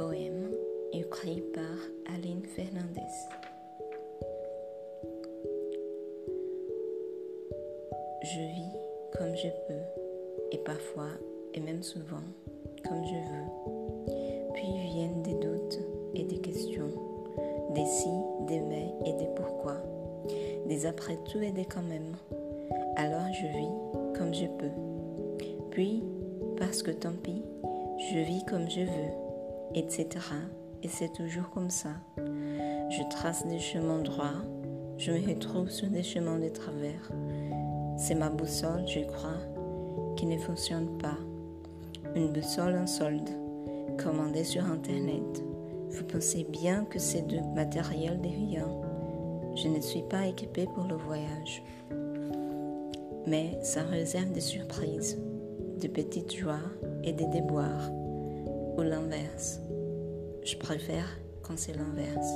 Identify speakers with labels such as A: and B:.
A: poème écrit par Aline Fernandez. Je vis comme je peux et parfois et même souvent comme je veux. Puis viennent des doutes et des questions, des si, des mais et des pourquoi, des après tout et des quand même. Alors je vis comme je peux. Puis, parce que tant pis, je vis comme je veux etc. Et c'est toujours comme ça. Je trace des chemins droits, je me retrouve sur des chemins de travers. C'est ma boussole, je crois, qui ne fonctionne pas. Une boussole en solde, commandée sur Internet. Vous pensez bien que c'est de matériel rien. Je ne suis pas équipée pour le voyage. Mais ça réserve des surprises, de petites joies et des déboires. Ou l'inverse. Je préfère quand c'est l'inverse.